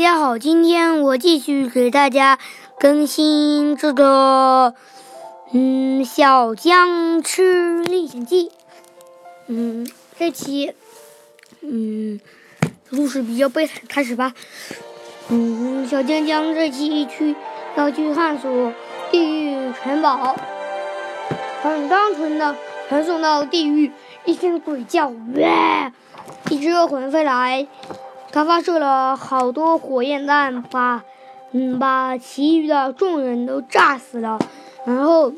大家好，今天我继续给大家更新这个，嗯，《小僵尸历险记》。嗯，这期，嗯，故事比较悲惨，开始吧。嗯，小江江这期去要去探索地狱城堡，很单纯的传送到地狱，一声鬼叫，哇，一只恶魂飞来。他发射了好多火焰弹，把，嗯，把其余的众人都炸死了。然后，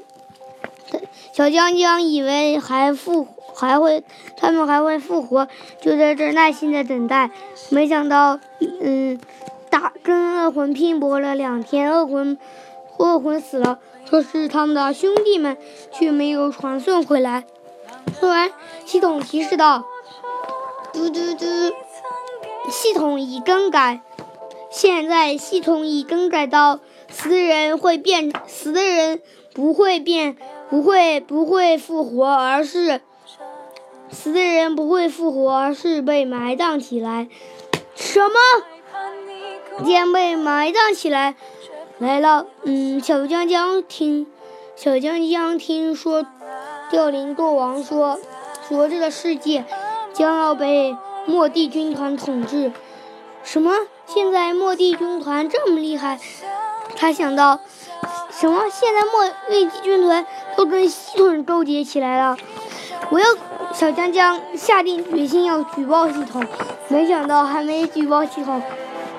小江江以为还复还会，他们还会复活，就在这耐心的等待。没想到，嗯，打跟恶魂拼搏了两天，恶魂，恶魂死了，可是他们的兄弟们却没有传送回来。突然，系统提示道：“嘟嘟嘟。”系统已更改，现在系统已更改到死的人会变，死的人不会变，不会不会复活，而是死的人不会复活，而是被埋葬起来。什么？将被埋葬起来？来了。嗯，小江江听，小江江听说，凋零国王说，说这个世界将要被。末地军团统治，什么？现在末地军团这么厉害？他想到，什么？现在末地军团都跟系统勾结起来了。我要小江江下定决心要举报系统，没想到还没举报系统，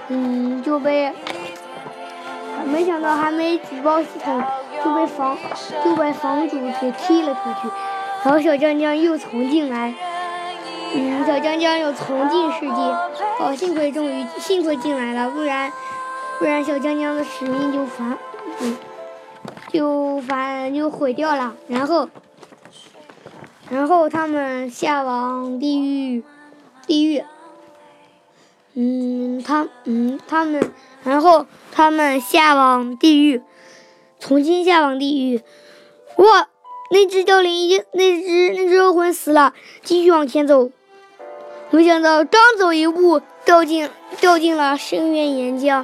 嗯，就被，没想到还没举报系统就被房就被房主给踢了出去，然后小江江又重进来。嗯，小江江又重进世界，哦，幸亏终于幸亏进来了，不然不然小江江的使命就反，嗯，就反就毁掉了。然后然后他们下往地狱，地狱，嗯，他嗯他们然后他们下往地狱，重新下往地狱，哇，那只凋零一那只那只恶魂死了，继续往前走。没想到刚走一步，掉进掉进了深渊岩浆。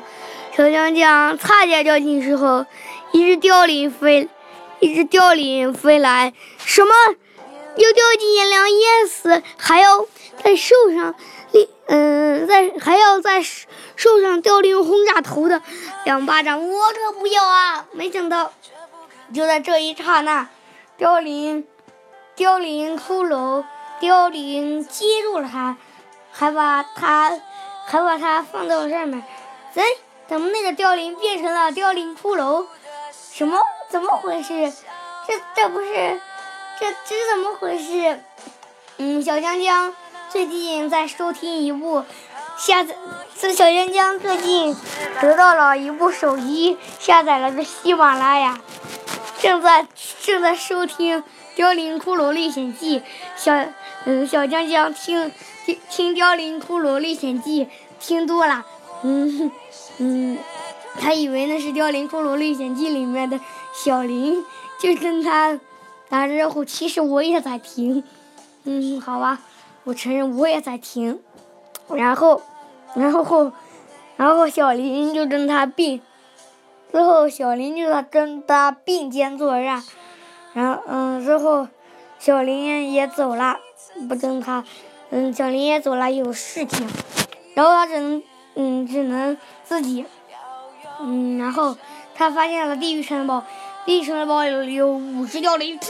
小江江差点掉进时候，一只凋零飞，一只凋零飞来，什么？又掉进岩梁淹死，还要在树上，嗯，在还要在树上凋零轰炸头的两巴掌，我可不要啊！没想到，就在这一刹那，凋零，凋零骷髅。凋零接住了他，还把他，还把他放到上面。哎，怎么那个凋零变成了凋零骷髅？什么？怎么回事？这这不是，这这是怎么回事？嗯，小江江最近在收听一部，下载。这小江江最近得到了一部手机，下载了个喜马拉雅，正在正在收听《凋零骷髅历险记》小。嗯，小江江听听听《凋零骷髅历险记》听多了，嗯嗯，他以为那是《凋零骷髅历险记》里面的小林，就跟他打招呼。其实我也在听，嗯，好吧，我承认我也在听。然后，然后，然后小林就跟他并，之后小林就在跟他并肩作战，然后嗯，之后小林也走了。不跟他，嗯，小林也走了，有事情，然后他只能，嗯，只能自己，嗯，然后他发现了地狱城堡，地狱城堡有有五只凋零，砰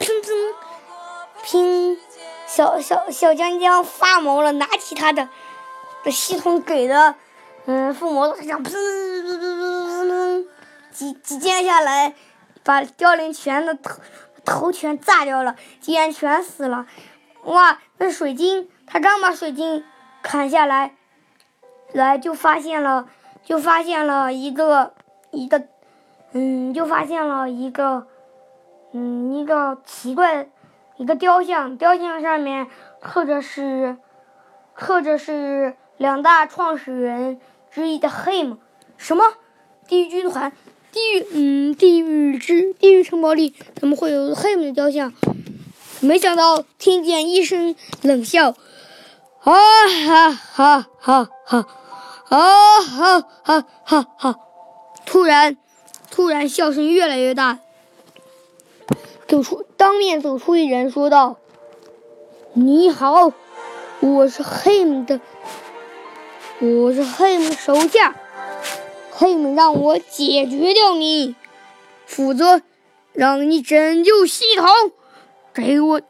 砰砰，小小小江江发毛了，拿起他的的系统给的，嗯，附魔大枪，砰砰砰砰，几几剑下来，把凋零全都。头全炸掉了，竟然全死了！哇，那水晶，他刚把水晶砍下来，来就发现了，就发现了一个一个，嗯，就发现了一个，嗯，一个奇怪，一个雕像，雕像上面刻着是，刻着是两大创始人之一的黑姆，什么地狱军团？地狱，嗯，地狱之地狱城堡里怎么会有黑姆的雕像？没想到听见一声冷笑，啊哈哈哈哈！啊哈哈哈哈！突然，突然笑声越来越大，走出当面走出一人说道：“你好，我是黑姆的，我是黑姆手下，他们让我解决掉你，否则让你拯救系统，给我，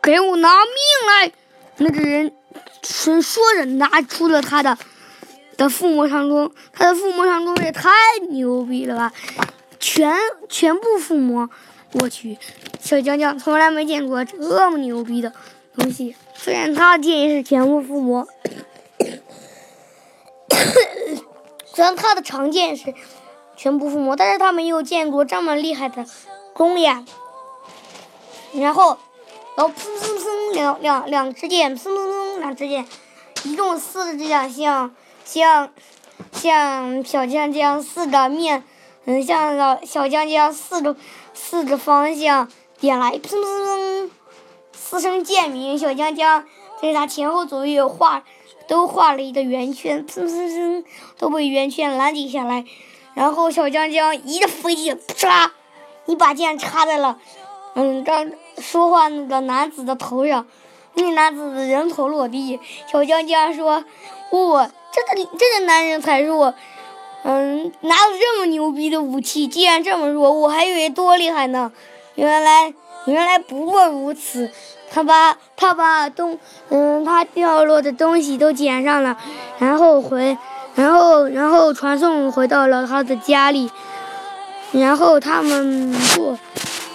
给我拿命来！”那个人说说着，拿出了他的。的附魔长弓，他的附魔长弓也太牛逼了吧！全全部附魔，我去，小江江从来没见过这么牛逼的东西。虽然他的剑也是全部附魔，虽然他的长剑是全部附魔，但是他没有见过这么厉害的弓呀。然后，然后砰砰砰，两两两支箭，砰砰砰，两支箭，一共四支箭，像。像像小江江四个面，嗯，像老小江江四个四个方向点来，砰砰砰，四声剑鸣。小江江在他前后左右画，都画了一个圆圈，砰砰砰，都被圆圈拦截下来。然后小江江一个飞剑，唰，一把剑插在了，嗯，刚说话那个男子的头上，那男子的人头落地。小江江说：“我。”这个这个男人才弱，嗯，拿着这么牛逼的武器，竟然这么弱，我还以为多厉害呢。原来原来不过如此。他把他把东嗯他掉落的东西都捡上了，然后回然后然后传送回到了他的家里，然后他们做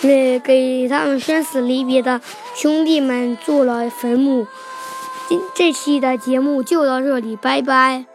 给给他们生死离别的兄弟们做了坟墓。今这期的节目就到这里，拜拜。